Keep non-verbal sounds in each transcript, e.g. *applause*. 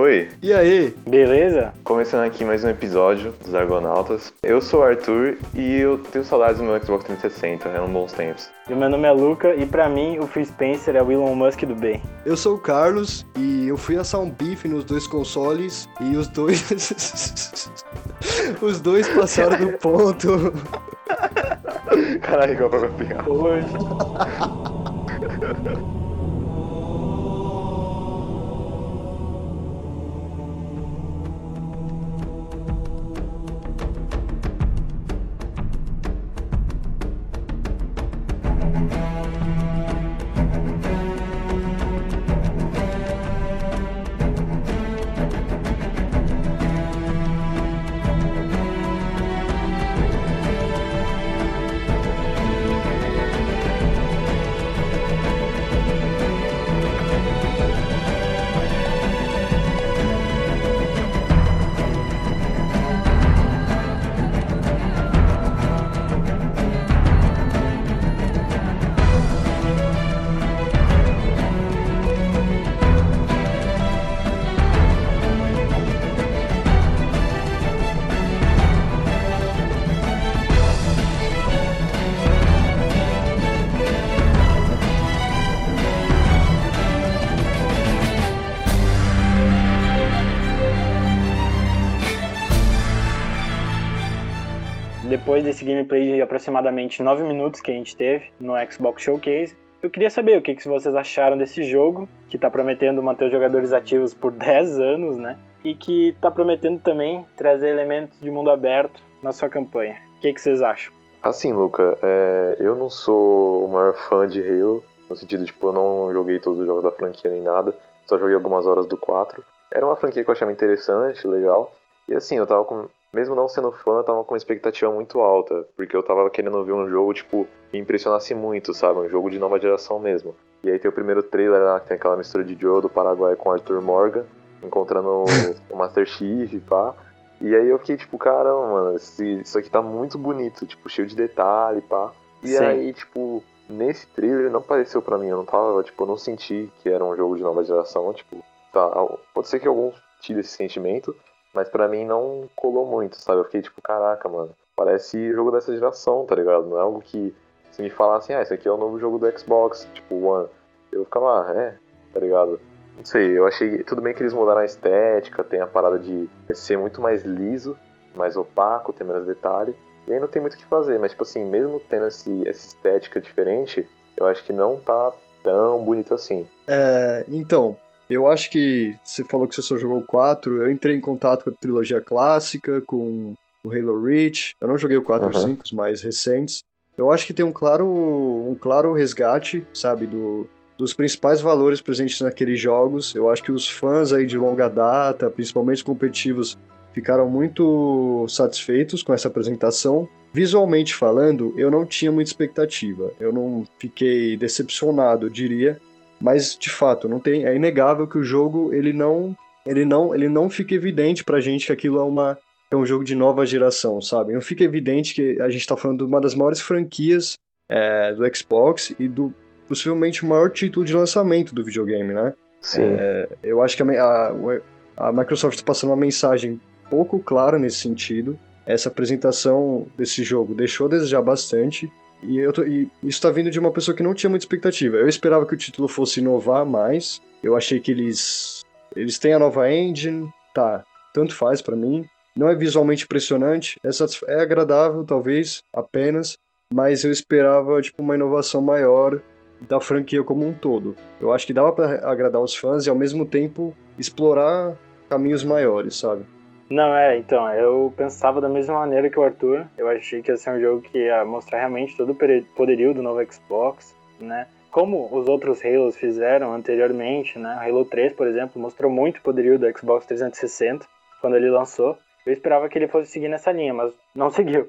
Oi, E aí? Beleza? começando aqui mais um episódio dos Argonautas. Eu sou o Arthur e eu tenho saudades do meu Xbox 360, eram bons tempos. E meu nome é Luca e pra mim o Phil Spencer é o Elon Musk do bem. Eu sou o Carlos e eu fui assar um bife nos dois consoles e os dois. *laughs* os dois passaram do ponto. *laughs* Caralho, igual pra pegar. Hoje. *laughs* Depois desse gameplay de aproximadamente 9 minutos que a gente teve no Xbox Showcase, eu queria saber o que, que vocês acharam desse jogo, que tá prometendo manter os jogadores ativos por *laughs* 10 anos, né? E que tá prometendo também trazer elementos de mundo aberto na sua campanha. O que, que vocês acham? Assim, Luca, é, eu não sou o maior fã de Halo, no sentido, tipo, eu não joguei todos os jogos da franquia nem nada, só joguei algumas horas do 4. Era uma franquia que eu achava interessante, legal, e assim, eu tava com. Mesmo não sendo fã, eu tava com uma expectativa muito alta, porque eu tava querendo ver um jogo, tipo, que impressionasse muito, sabe? Um jogo de nova geração mesmo. E aí tem o primeiro trailer lá, que tem aquela mistura de Joe do Paraguai com Arthur Morgan, encontrando *laughs* o, Master Chief e pá. E aí eu fiquei tipo, caramba, mano, esse- isso aqui tá muito bonito, tipo, cheio de detalhe, pá. E Sim. aí, tipo, nesse trailer não pareceu pra mim, eu não tava, tipo, eu não senti que era um jogo de nova geração, tipo, tá, pode ser que alguns tirem esse sentimento, mas pra mim não colou muito, sabe? Eu fiquei tipo, caraca, mano, parece jogo dessa geração, tá ligado? Não é algo que se me falassem, ah, esse aqui é o novo jogo do Xbox, tipo, One, eu ficava, ah, é, tá ligado? Não sei, eu achei. Tudo bem que eles mudaram a estética, tem a parada de ser muito mais liso, mais opaco, ter menos detalhe. E aí não tem muito o que fazer, mas tipo assim, mesmo tendo esse, essa estética diferente, eu acho que não tá tão bonito assim. É, então, eu acho que você falou que você só jogou o 4. Eu entrei em contato com a trilogia clássica, com o Halo Reach. Eu não joguei o 4 e o Uhum. 5, os mais recentes. Eu acho que tem um claro, um claro resgate, sabe, do, dos principais valores presentes naqueles jogos. Eu acho que os fãs aí de longa data, principalmente os competitivos, ficaram muito satisfeitos com essa apresentação. Visualmente falando, eu não tinha muita expectativa. Eu não fiquei decepcionado, eu diria. Mas de fato, não tem, é inegável que o jogo ele não, ele não, ele não fica evidente pra gente que aquilo é uma é um jogo de nova geração, sabe? Não fica evidente que a gente tá falando de uma das maiores franquias é, do Xbox e do possivelmente o maior título de lançamento do videogame, né? Sim. Eu acho que a, a- a Microsoft está passando uma mensagem pouco clara nesse sentido. Essa apresentação desse jogo deixou a desejar bastante. E, eu tô- e isso está vindo de uma pessoa que não tinha muita expectativa. Eu esperava que o título fosse inovar mais. Eu achei que eles eles têm a nova engine, tá? Tanto faz pra mim. Não é visualmente impressionante, é, satisfa- é agradável talvez apenas, mas eu esperava tipo uma inovação maior da franquia como um todo. Eu acho que dava pra agradar os fãs e ao mesmo tempo explorar caminhos maiores, sabe? Não, é, então, eu pensava da mesma maneira que o Arthur. Eu achei que ia ser um jogo que ia mostrar realmente todo o poderio do novo Xbox, né? Como os outros Halos fizeram anteriormente, né? O Halo 3, por exemplo, mostrou muito poderio do Xbox 360 quando ele lançou. Eu esperava que ele fosse seguir nessa linha, mas não *laughs* seguiu.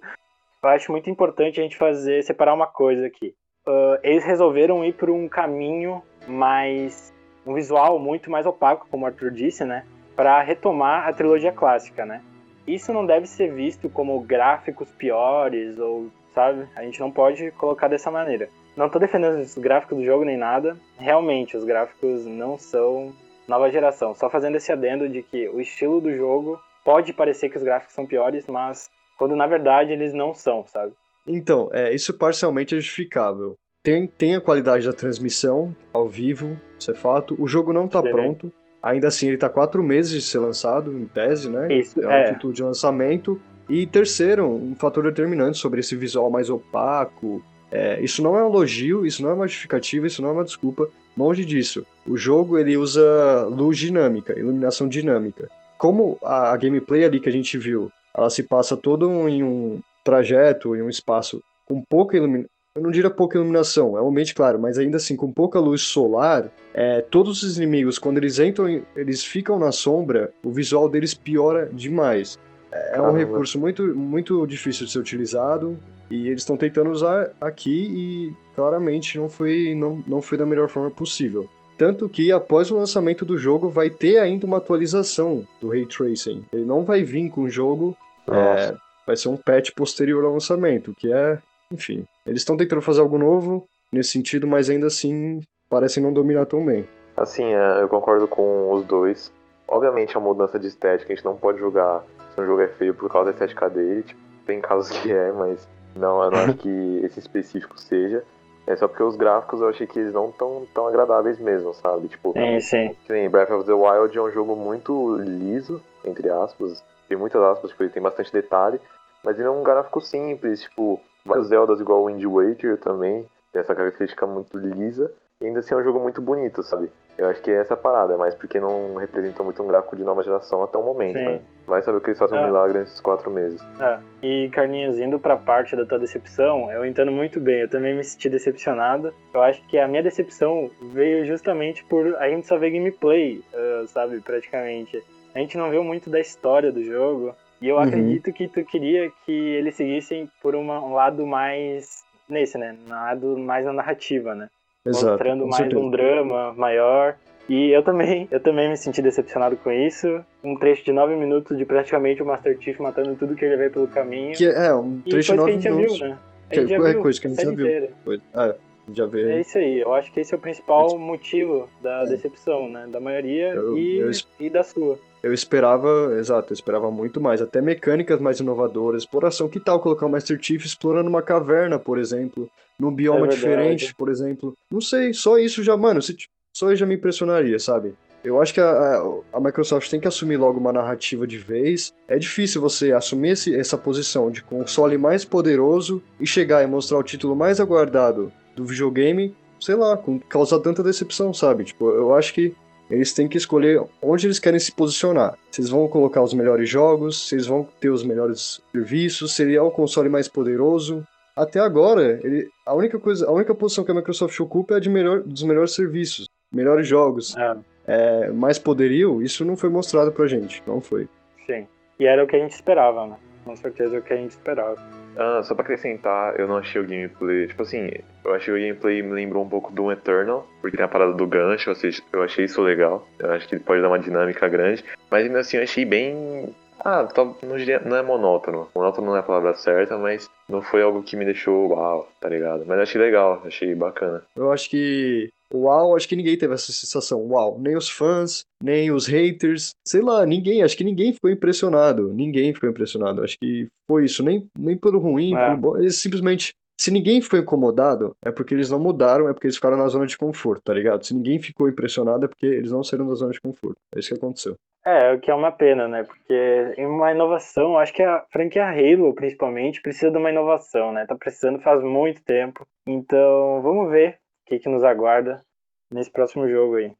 Eu acho muito importante a gente fazer separar uma coisa aqui. Ah, eles resolveram ir por um caminho mais um visual muito mais opaco, como o Arthur disse, né? Para retomar a trilogia clássica, né? Isso não deve ser visto como gráficos piores ou, sabe? A gente não pode colocar dessa maneira. Não tô defendendo os gráficos do jogo nem nada. Realmente, os gráficos não são nova geração. Só fazendo esse adendo de que o estilo do jogo pode parecer que os gráficos são piores, mas quando na verdade eles não são, sabe? Então, é, isso parcialmente é justificável. Tem, tem a qualidade da transmissão ao vivo, isso é fato. O jogo não está pronto. Ainda assim, ele está quatro meses de ser lançado, em tese, né? Isso, é é. título de lançamento. E terceiro, um fator determinante sobre esse visual mais opaco. É, isso não é um elogio, isso não é uma justificativa, isso não é uma desculpa. Longe disso. O jogo ele usa luz dinâmica, iluminação dinâmica. Como a, a gameplay ali que a gente viu, ela se passa todo em um trajeto, em um espaço com pouca iluminação. Eu não diria pouca iluminação, é um ambiente claro, mas ainda assim, com pouca luz solar, é, todos os inimigos, quando eles entram, eles ficam na sombra, o visual deles piora demais. É, é um recurso muito, muito difícil de ser utilizado, e eles estão tentando usar aqui e claramente não foi, não, não foi da melhor forma possível. Tanto que após o lançamento do jogo vai ter ainda uma atualização do Ray Tracing. Ele não vai vir com o jogo, é, vai ser um patch posterior ao lançamento, que é, enfim. Eles estão tentando fazer algo novo nesse sentido, mas ainda assim parecem não dominar tão bem. Assim, é, eu concordo com os dois. Obviamente a mudança de estética, a gente não pode julgar se um jogo é feio por causa da estética dele. Tipo, tem casos que é, mas não, eu não acho que *laughs* esse específico seja. É só porque os gráficos eu achei que eles não tão, tão agradáveis mesmo, sabe? Tipo, sim, sim. sim, Breath of the Wild é um jogo muito liso, entre aspas. Tem muitas aspas, tipo, ele tem bastante detalhe. Mas ele é um gráfico simples, tipo, vários Zeldas igual o Wind Waker também. Tem essa característica muito lisa. E ainda assim é um jogo muito bonito, sabe? Eu acho que é essa parada, mas porque não representa muito um gráfico de nova geração até o momento, Sim. né? Vai saber o que eles fazem um É. milagre nesses quatro meses. É. E Carlinhos, indo pra parte da tua decepção, eu entendo muito bem, eu também me senti decepcionado. Eu acho que a minha decepção veio justamente por a gente só ver gameplay, ah, sabe, praticamente. A gente não viu muito da história do jogo. E eu Uhum. acredito que tu queria que eles seguissem por uma- um lado mais nesse, né? Um lado mais na narrativa, né? Exato. mostrando mais certeza. um drama maior. E eu também, eu também me senti decepcionado com isso. Um trecho de nove minutos de praticamente o Master Chief matando tudo que ele vê pelo caminho. Que é um trecho a nove gente já minutos. viu, né? A Que gente já é viu coisa que a gente já viu. É, já vê. É isso aí, eu acho que esse é o principal motivo da decepção, né? Da maioria Eu- e, eu e da sua. Eu esperava, exato, eu esperava muito mais, até mecânicas mais inovadoras, exploração. Que tal colocar o Master Chief explorando uma caverna, por exemplo, num bioma É diferente, por exemplo? Não sei, só isso já, mano, se- só isso já me impressionaria, sabe? Eu acho que a, a- a Microsoft tem que assumir logo uma narrativa de vez. É difícil você assumir esse- essa posição de console mais poderoso e chegar e mostrar o título mais aguardado do videogame, sei lá, com, causar tanta decepção, sabe? Tipo, eu acho que eles têm que escolher onde eles querem se posicionar. Se eles vão colocar os melhores jogos, se eles vão ter os melhores serviços, se ele é o console mais poderoso. Até agora, ele, a única coisa, a única posição que a Microsoft ocupa é a de melhor, dos melhores serviços, melhores jogos, É, é, mais poderio. Isso não foi mostrado pra gente, não foi. sim. E era o que a gente esperava, né? Com certeza é o que a gente esperava. Ah, só pra acrescentar, eu não achei o gameplay. Tipo assim, eu achei o gameplay me lembrou um pouco do Eternal, porque tem a parada do gancho, ou seja, eu achei isso legal. Eu acho que ele pode dar uma dinâmica grande. Mas ainda assim, eu achei bem. Ah, tá- não, diria- não é monótono. Monótono não é a palavra certa, mas não foi algo que me deixou uau, tá ligado? Mas eu achei legal, achei bacana. Eu acho que. Uau, acho que ninguém teve essa sensação. Uau, nem os fãs, nem os haters, sei lá, ninguém, acho que ninguém ficou impressionado. Ninguém ficou impressionado. Acho que foi isso, nem, nem pelo ruim, É. pelo bom. Eles simplesmente. Se ninguém ficou incomodado, é porque eles não mudaram, é porque eles ficaram na zona de conforto, tá ligado? Se ninguém ficou impressionado, é porque eles não saíram da zona de conforto. É isso que aconteceu. É, o que é uma pena, né? Porque uma inovação, acho que a franquia Halo, principalmente, precisa de uma inovação, né? Tá precisando faz muito tempo. Então, vamos ver que, que nos aguarda nesse próximo jogo aí.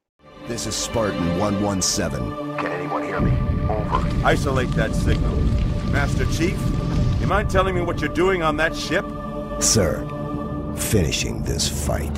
This is Spartan 117. Can anyone hear me? Over. Isolate that signal. Master Chief, you mind telling me what you're doing on that ship? Sir, finishing this fight.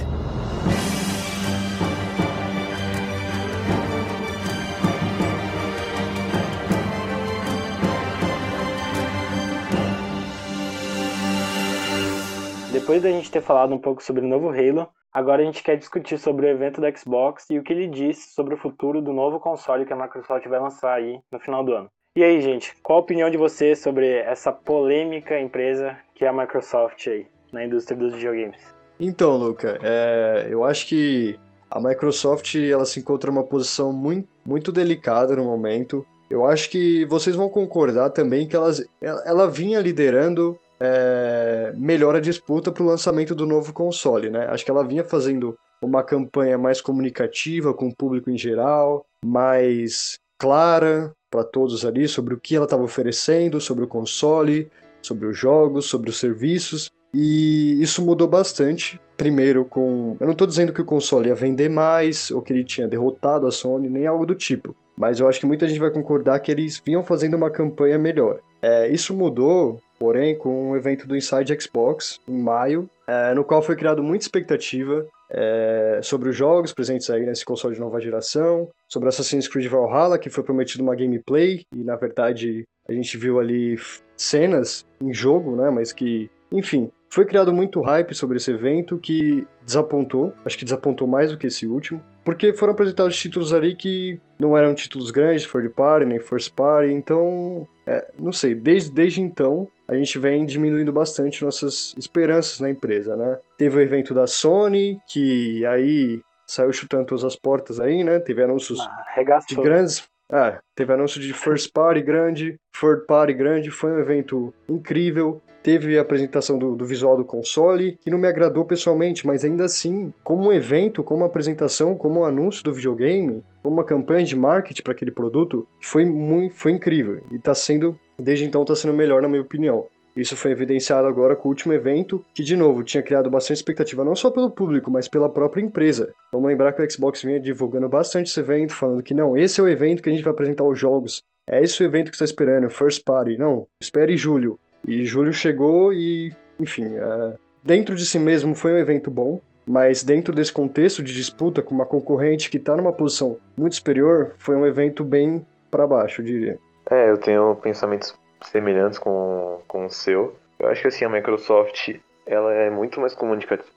Depois da gente ter falado um pouco sobre o novo Halo, agora a gente quer discutir sobre o evento da Xbox e o que ele diz sobre o futuro do novo console que a Microsoft vai lançar aí no final do ano. E aí, gente, qual a opinião de vocês sobre essa polêmica empresa que é a Microsoft aí, na indústria dos videogames? Então, Luca, é, eu acho que a Microsoft ela se encontra numa posição muito, muito delicada no momento. Eu acho que vocês vão concordar também que elas, ela, ela vinha liderando é, melhor a disputa para o lançamento do novo console, né? Acho que ela vinha fazendo uma campanha mais comunicativa com o público em geral, mais clara para todos ali sobre o que ela estava oferecendo, sobre o console, sobre os jogos, sobre os serviços. E isso mudou bastante. Primeiro, com. Eu não estou dizendo que o console ia vender mais, ou que ele tinha derrotado a Sony, nem algo do tipo. Mas eu acho que muita gente vai concordar que eles vinham fazendo uma campanha melhor. É, isso mudou, porém, com o evento do Inside Xbox, em maio, é, no qual foi criado muita expectativa é, sobre os jogos presentes aí nesse console de nova geração, sobre Assassin's Creed Valhalla, que foi prometido uma gameplay, e na verdade a gente viu ali cenas em jogo, né, mas que, enfim, foi criado muito hype sobre esse evento que desapontou, acho que desapontou mais do que esse último, porque foram apresentados títulos ali que não eram títulos grandes, third party, nem first party, então, é, não sei, desde, desde então a gente vem diminuindo bastante nossas esperanças na empresa, né? Teve o evento da Sony, que aí saiu chutando todas as portas aí, né? Teve anúncios ah, de grandes ah, teve anúncio de first party grande, third party grande, foi um evento incrível. Teve a apresentação do, do, visual do console, que não me agradou pessoalmente, mas ainda assim, como um evento, como uma apresentação, como um anúncio do videogame, como uma campanha de marketing para aquele produto, foi muito, foi incrível. E está sendo, desde então, está sendo melhor na minha opinião. Isso foi evidenciado agora com o último evento, que de novo tinha criado bastante expectativa não só pelo público, mas pela própria empresa. Vamos lembrar que o Xbox vinha divulgando bastante esse evento, falando que não, esse é o evento que a gente vai apresentar os jogos. É esse o evento que está esperando, First Party. Não, espere julho. E julho chegou e, enfim, é... dentro de si mesmo foi um evento bom, mas dentro desse contexto de disputa com uma concorrente que está numa posição muito superior, foi um evento bem para baixo, eu diria. É, eu tenho pensamentos semelhantes com, com o seu. Eu acho que assim, a Microsoft ela é muito mais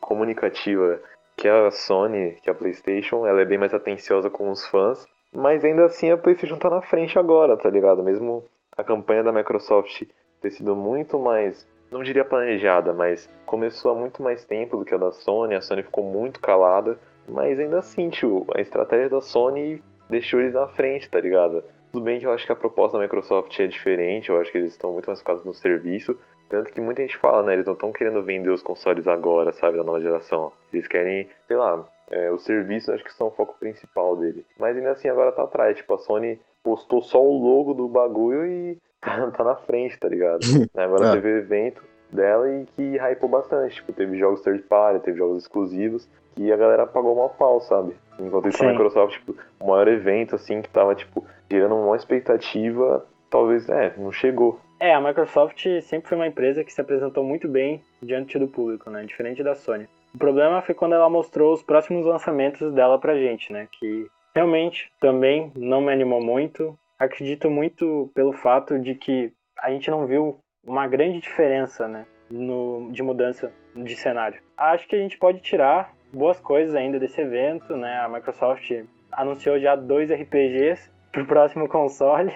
comunicativa que a Sony, que a PlayStation, ela é bem mais atenciosa com os fãs, mas ainda assim a PlayStation tá na frente agora, tá ligado? Mesmo a campanha da Microsoft ter sido muito mais, não diria planejada, mas começou há muito mais tempo do que a da Sony, a Sony ficou muito calada, mas ainda assim, tio, a estratégia da Sony deixou eles na frente, tá ligado? Tudo bem que eu acho que a proposta da Microsoft é diferente, eu acho que eles estão muito mais focados no serviço. Tanto que muita gente fala, né? Eles não estão querendo vender os consoles agora, sabe, da nova geração. Eles querem, sei lá, é, os serviços acho que são o foco principal dele. Mas ainda assim agora tá atrás. Tipo, a Sony postou só o logo do bagulho e tá, tá na frente, tá ligado? *laughs* agora é. teve o evento dela e que hypou bastante. Tipo, teve jogos third party, teve jogos exclusivos que a galera pagou uma pau, sabe? Enquanto isso, a Microsoft, tipo, o maior evento, assim, que tava, tipo, gerando uma expectativa, talvez, é, não chegou. É, a Microsoft sempre foi uma empresa que se apresentou muito bem diante do público, né? Diferente da Sony. O problema foi quando ela mostrou os próximos lançamentos dela pra gente, né? Que realmente também não me animou muito. Acredito muito pelo fato de que a gente não viu uma grande diferença, né? No, de mudança de cenário. Acho que a gente pode tirar boas coisas ainda desse evento, né? A Microsoft anunciou já dois RPGs pro próximo console.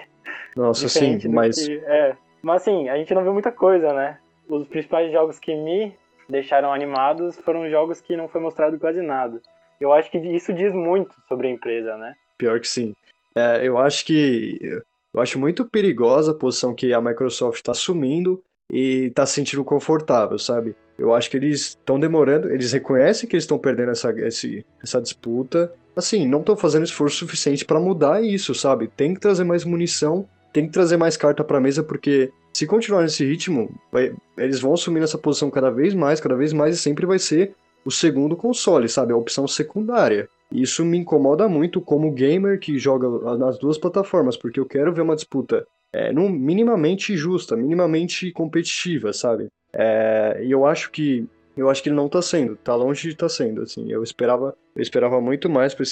Nossa, sim, mas. Que, é. Mas assim, a gente não viu muita coisa, né? Os principais jogos que me deixaram animados foram jogos que não foi mostrado quase nada. Eu acho que isso diz muito sobre a empresa, né? Pior que sim. É, eu acho que. Eu acho muito perigosa a posição que a Microsoft está assumindo e está se sentindo confortável, sabe? Eu acho que eles estão demorando, eles reconhecem que eles estão perdendo essa, esse, essa disputa, assim, não estão fazendo esforço suficiente para mudar isso, sabe? Tem que trazer mais munição, tem que trazer mais carta para mesa, porque se continuar nesse ritmo, vai, eles vão assumir essa posição cada vez mais, cada vez mais, e sempre vai ser o segundo console, sabe? A opção secundária. Isso me incomoda muito como gamer que joga nas duas plataformas, porque eu quero ver uma disputa é, minimamente justa, minimamente competitiva, sabe? É, e eu acho que eu acho que não está sendo, está longe de estar tá sendo, assim. Eu esperava, eu esperava muito mais para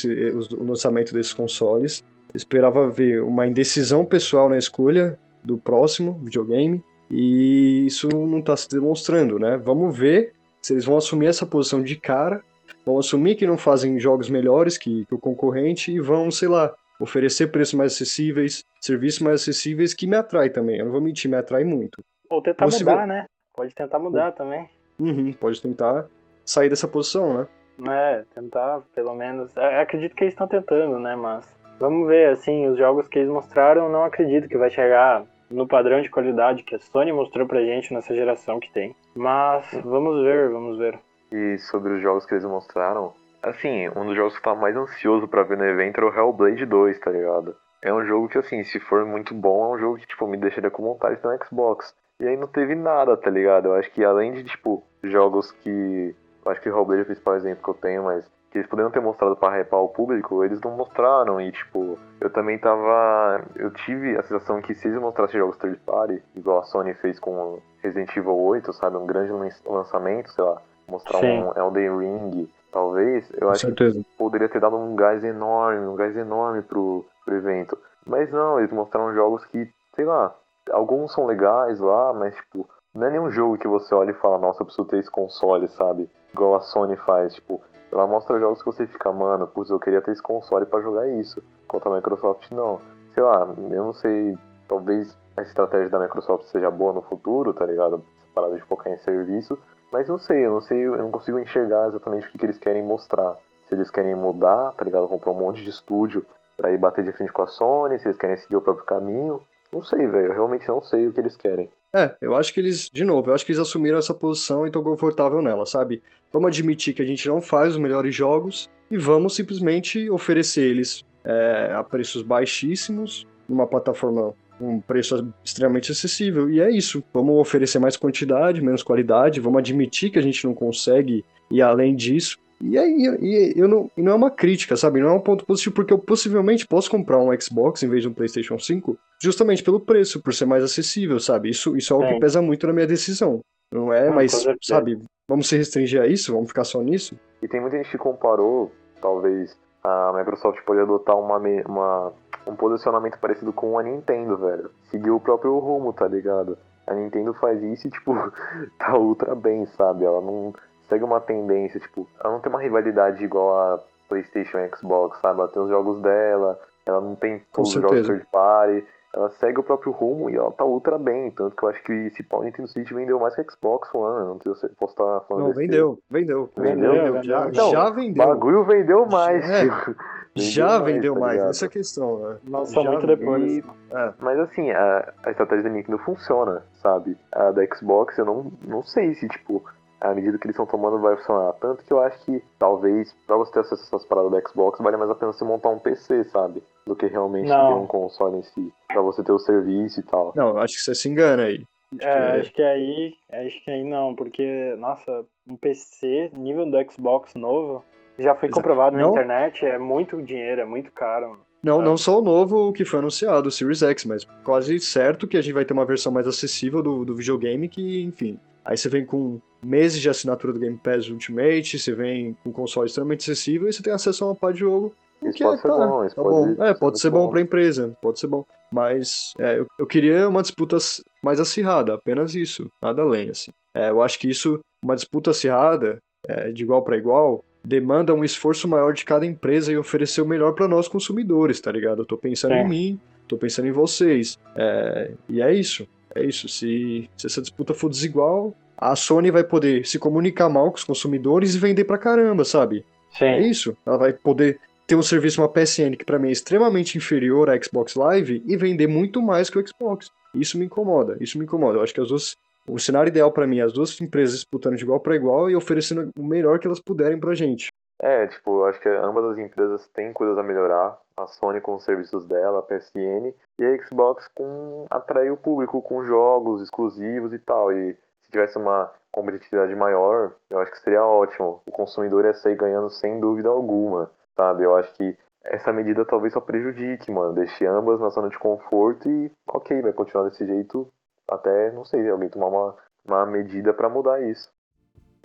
o lançamento desses consoles. Esperava ver uma indecisão pessoal na escolha do próximo videogame e isso não está se demonstrando, né? Vamos ver se eles vão assumir essa posição de cara, vão assumir que não fazem jogos melhores que, que o concorrente e vão, sei lá, oferecer preços mais acessíveis, serviços mais acessíveis que me atrai também. Eu não vou mentir, me atrai muito. Ou tentar mudar, né? Pode tentar mudar também. Uhum, pode tentar sair dessa posição, né? É, tentar, pelo menos. É, acredito que eles estão tentando, né? Mas vamos ver, assim, os jogos que eles mostraram, não acredito que vai chegar no padrão de qualidade que a Sony mostrou pra gente nessa geração que tem. Mas vamos ver, vamos ver. E sobre os jogos que eles mostraram, assim, um dos jogos que eu mais ansioso pra ver no evento era o Hellblade 2, tá ligado? É um jogo que, assim, se for muito bom, é um jogo que, tipo, me deixaria com vontade no Xbox. E aí não teve nada, tá ligado? Eu acho que além de, tipo, jogos que. Eu acho que Hellblade é o principal exemplo que eu tenho, mas que eles poderiam ter mostrado para hypar o público, eles não mostraram. E, tipo, eu também tava. Eu tive a sensação que se eles mostrassem jogos third party, igual a Sony fez com Resident Evil 8, sabe? Um grande lançamento, sei lá, mostrar Sim. um Elden Ring, talvez, eu acho certeza. que poderia ter dado um gás enorme, um gás enorme pro, pro evento. Mas não, eles mostraram jogos que, sei lá, alguns são legais lá, mas, tipo, não é nenhum jogo que você olha e fala, nossa, eu preciso ter esse console, sabe? Igual a Sony faz, tipo, ela mostra jogos que você fica, mano, putz, eu queria ter esse console pra jogar isso. Enquanto a Microsoft não. Sei lá, eu não sei, talvez a estratégia da Microsoft seja boa no futuro, tá ligado? Parada de focar em serviço. Mas não sei, eu não sei, eu não consigo enxergar exatamente o que, que eles querem mostrar. Se eles querem mudar, tá ligado? Comprar um monte de estúdio pra ir bater de frente com a Sony, se eles querem seguir o próprio caminho. Não sei, velho, eu realmente não sei o que eles querem. É, eu acho que eles, de novo, eu acho que eles assumiram essa posição e estão confortável nela, sabe? Vamos admitir que a gente não faz os melhores jogos e vamos simplesmente oferecer eles é, a preços baixíssimos, numa plataforma um preço extremamente acessível. E é isso. Vamos oferecer mais quantidade, menos qualidade, vamos admitir que a gente não consegue ir além disso. E aí, e eu não, e não é uma crítica, sabe? Não é um ponto positivo, porque eu possivelmente posso comprar um Xbox em vez de um PlayStation 5 justamente pelo preço, por ser mais acessível, sabe? Isso, isso é algo Sim. que pesa muito na minha decisão. Não é, Não, mas, com certeza. sabe, vamos se restringir a isso? Vamos ficar só nisso? E tem muita gente que comparou, talvez, a Microsoft pode adotar uma, uma- um posicionamento parecido com a Nintendo, velho. Seguir o próprio rumo, tá ligado? A Nintendo faz isso e, tipo, *laughs* tá ultra bem, sabe? Ela não segue uma tendência, tipo, ela não tem uma rivalidade igual a PlayStation e Xbox, sabe? Ela tem os jogos dela, ela não tem todos os jogos third party. Ela segue o próprio rumo e ela tá ultra bem. Tanto que eu acho que esse pau Nintendo Switch vendeu mais que Xbox One. Não sei se eu posso estar falando Não, vendeu, vendeu. Vendeu? Já, Então, já O vendeu. bagulho vendeu mais, É, tio. já vendeu tá mais, ligado? essa é a questão, né? Já muito depois. E- É. Mas assim, a, a estratégia da Nintendo funciona, sabe? A da Xbox eu não, não sei se, tipo, a medida que eles estão tomando vai funcionar. Tanto que eu acho que talvez, pra você ter acesso a essas paradas da Xbox, vale mais a pena você montar um PC, sabe? Do que realmente Não. ter um console em si. Pra você ter o serviço e tal. Não, acho que você se engana aí. É, acho que aí. Acho que aí não, porque, nossa, um PC nível do Xbox novo já foi Exato. comprovado na Não. internet, é muito dinheiro, é muito caro. Não, não só o novo que foi anunciado, o Series X, mas quase certo que a gente vai ter uma versão mais acessível do, do videogame que, enfim. Aí você vem com meses de assinatura do Game Pass Ultimate, você vem com um console extremamente acessível e você tem acesso a uma pá de jogo. Isso que pode é, ser tá, bom, isso tá pode bom. É, pode ser bom bom. pra empresa, pode ser bom. Mas é, eu, eu queria uma disputa mais acirrada, apenas isso, nada além, assim. É, eu acho que isso, uma disputa acirrada, é, de igual pra igual, demanda um esforço maior de cada empresa em oferecer o melhor pra nós consumidores, tá ligado? Eu tô pensando É. em mim, tô pensando em vocês. É, e é isso, é isso. Se, se essa disputa for desigual, a Sony vai poder se comunicar mal com os consumidores e vender pra caramba, sabe? É Sim. isso. Ela vai poder ter um serviço, uma PSN, que pra mim é extremamente inferior à Xbox Live e vender muito mais que o Xbox. Isso me incomoda, isso me incomoda. Eu acho que as duas. O cenário ideal pra mim é as duas empresas disputando de igual pra igual e oferecendo o melhor que elas puderem pra gente. É, tipo, acho que ambas as empresas têm coisas a melhorar. A Sony com os serviços dela, a PSN, e a Xbox com atrair o público com jogos exclusivos e tal. E se tivesse uma competitividade maior, eu acho que seria ótimo. O consumidor ia sair ganhando sem dúvida alguma, sabe? Eu acho que essa medida talvez só prejudique, mano. Deixe ambas na zona de conforto e, ok, vai continuar desse jeito até, não sei, alguém tomar uma, uma medida pra mudar isso.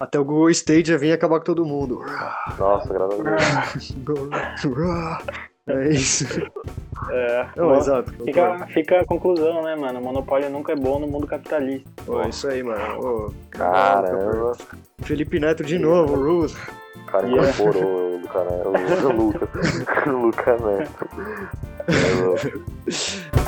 Até o Google Stadia vir acabar com todo mundo. Nossa, graças a Deus. *laughs* É isso. É, Não, exato. Fica, fica a conclusão, né, mano? O monopólio nunca é bom no mundo capitalista. Pô, é isso aí, mano. Ô, Caramba. Felipe Neto de novo, Ruth. O cara Yeah. incorporou o cara, o, o Lucas. *laughs* o Lucas Neto. É louco. *laughs*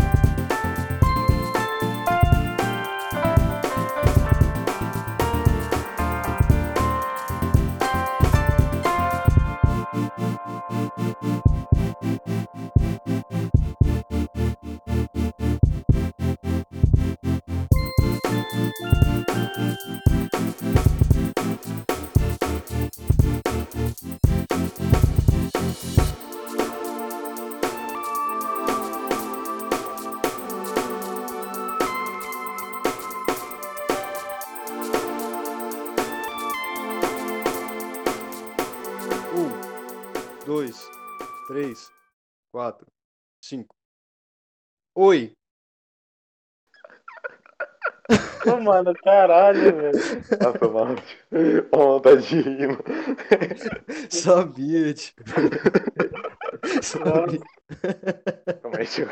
dois, três, quatro, cinco. Oi! Ô, mano, caralho, velho. Nossa, mano. Ó, tá de rir, mano. Sabia, tio. Sabia. Calma aí, tio.